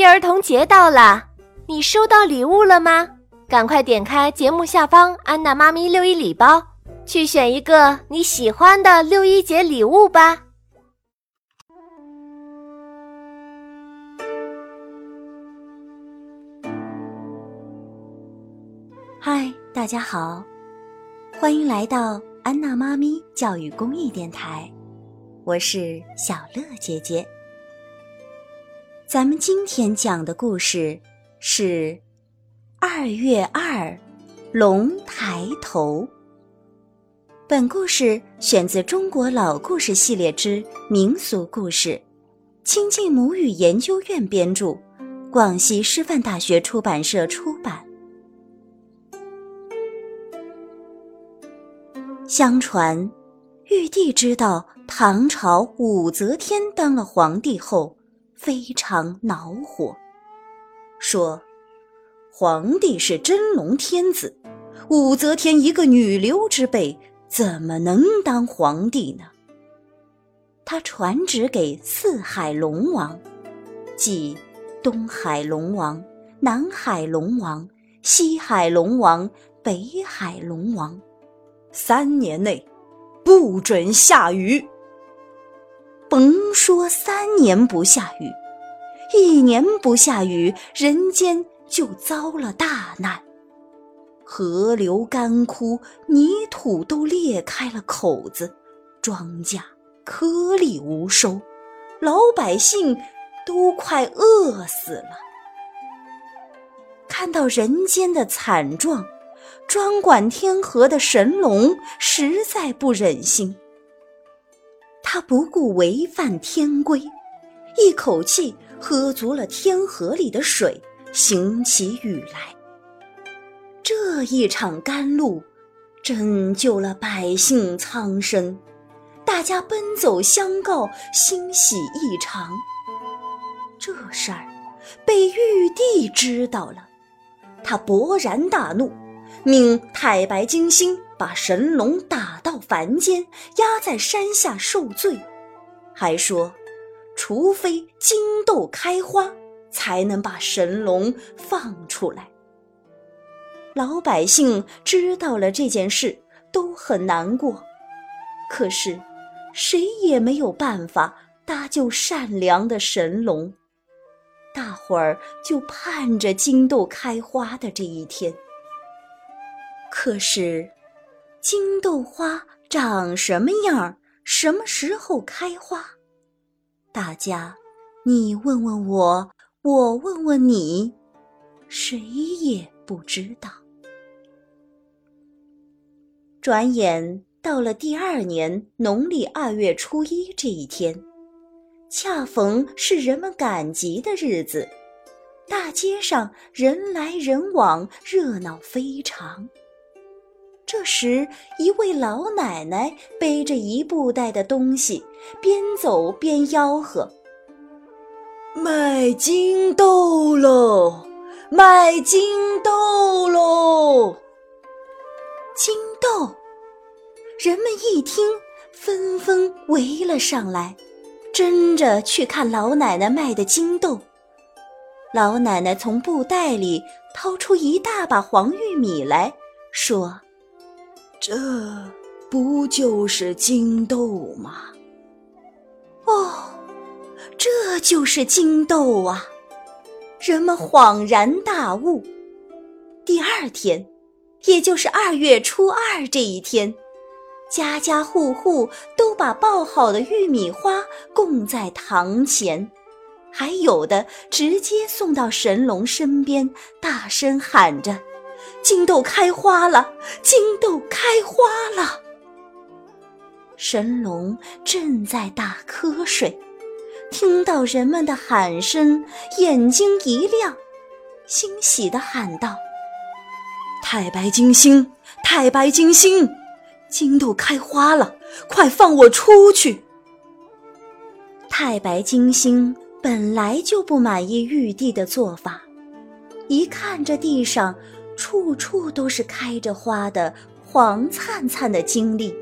六一儿童节到了，你收到礼物了吗？赶快点开节目下方安娜妈咪六一礼包，去选一个你喜欢的六一节礼物吧。嗨，大家好，欢迎来到安娜妈咪教育公益电台，我是小乐姐姐。咱们今天讲的故事是二月二，龙抬头。本故事选自《中国老故事系列之民俗故事》，亲近母语研究院编著，广西师范大学出版社出版。相传，玉帝知道唐朝武则天当了皇帝后，非常恼火，说：“皇帝是真龙天子，武则天一个女流之辈，怎么能当皇帝呢？”他传旨给四海龙王，即东海龙王、南海龙王、西海龙王、北海龙王。三年内不准下雨。甭说三年不下雨，一年不下雨，人间就遭了大难。河流干枯，泥土都裂开了口子，庄稼颗粒无收，老百姓都快饿死了。看到人间的惨状。专管天河的神龙实在不忍心，他不顾违反天规，一口气喝足了天河里的水，行起雨来。这一场甘露，拯救了百姓苍生，大家奔走相告，欣喜异常。这事儿被玉帝知道了，他勃然大怒。命太白金星把神龙打到凡间，压在山下受罪，还说，除非金豆开花，才能把神龙放出来。老百姓知道了这件事，都很难过，可是，谁也没有办法搭救善良的神龙，大伙儿就盼着金豆开花的这一天。可是，金豆花长什么样？什么时候开花？大家，你问问我，我问问你，谁也不知道。转眼到了第二年农历二月初一这一天，恰逢是人们赶集的日子，大街上人来人往，热闹非常。这时，一位老奶奶背着一布袋的东西，边走边吆喝：“卖金豆喽，卖金豆喽！”金豆，人们一听，纷纷围了上来，争着去看老奶奶卖的金豆。老奶奶从布袋里掏出一大把黄玉米来说。这不就是金豆吗？哦，这就是金豆啊！人们恍然大悟。第二天，也就是二月初二这一天，家家户户都把爆好的玉米花供在堂前，还有的直接送到神龙身边，大声喊着。金豆开花了，金豆开花了。神龙正在打瞌睡，听到人们的喊声，眼睛一亮，欣喜地喊道：“太白金星，太白金星，金豆开花了，快放我出去！”太白金星本来就不满意玉帝的做法，一看这地上。处处都是开着花的黄灿灿的经历，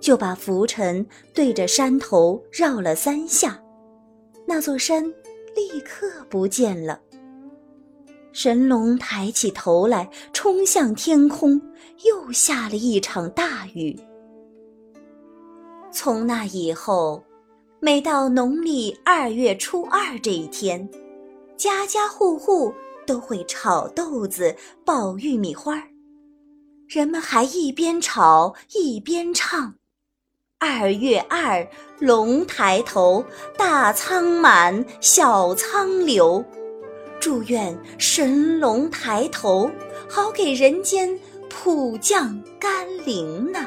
就把浮尘对着山头绕了三下，那座山立刻不见了。神龙抬起头来，冲向天空，又下了一场大雨。从那以后，每到农历二月初二这一天，家家户户都会炒豆子、爆玉米花儿，人们还一边炒一边唱：“二月二，龙抬头，大仓满，小仓流。”祝愿神龙抬头，好给人间普降甘霖呢。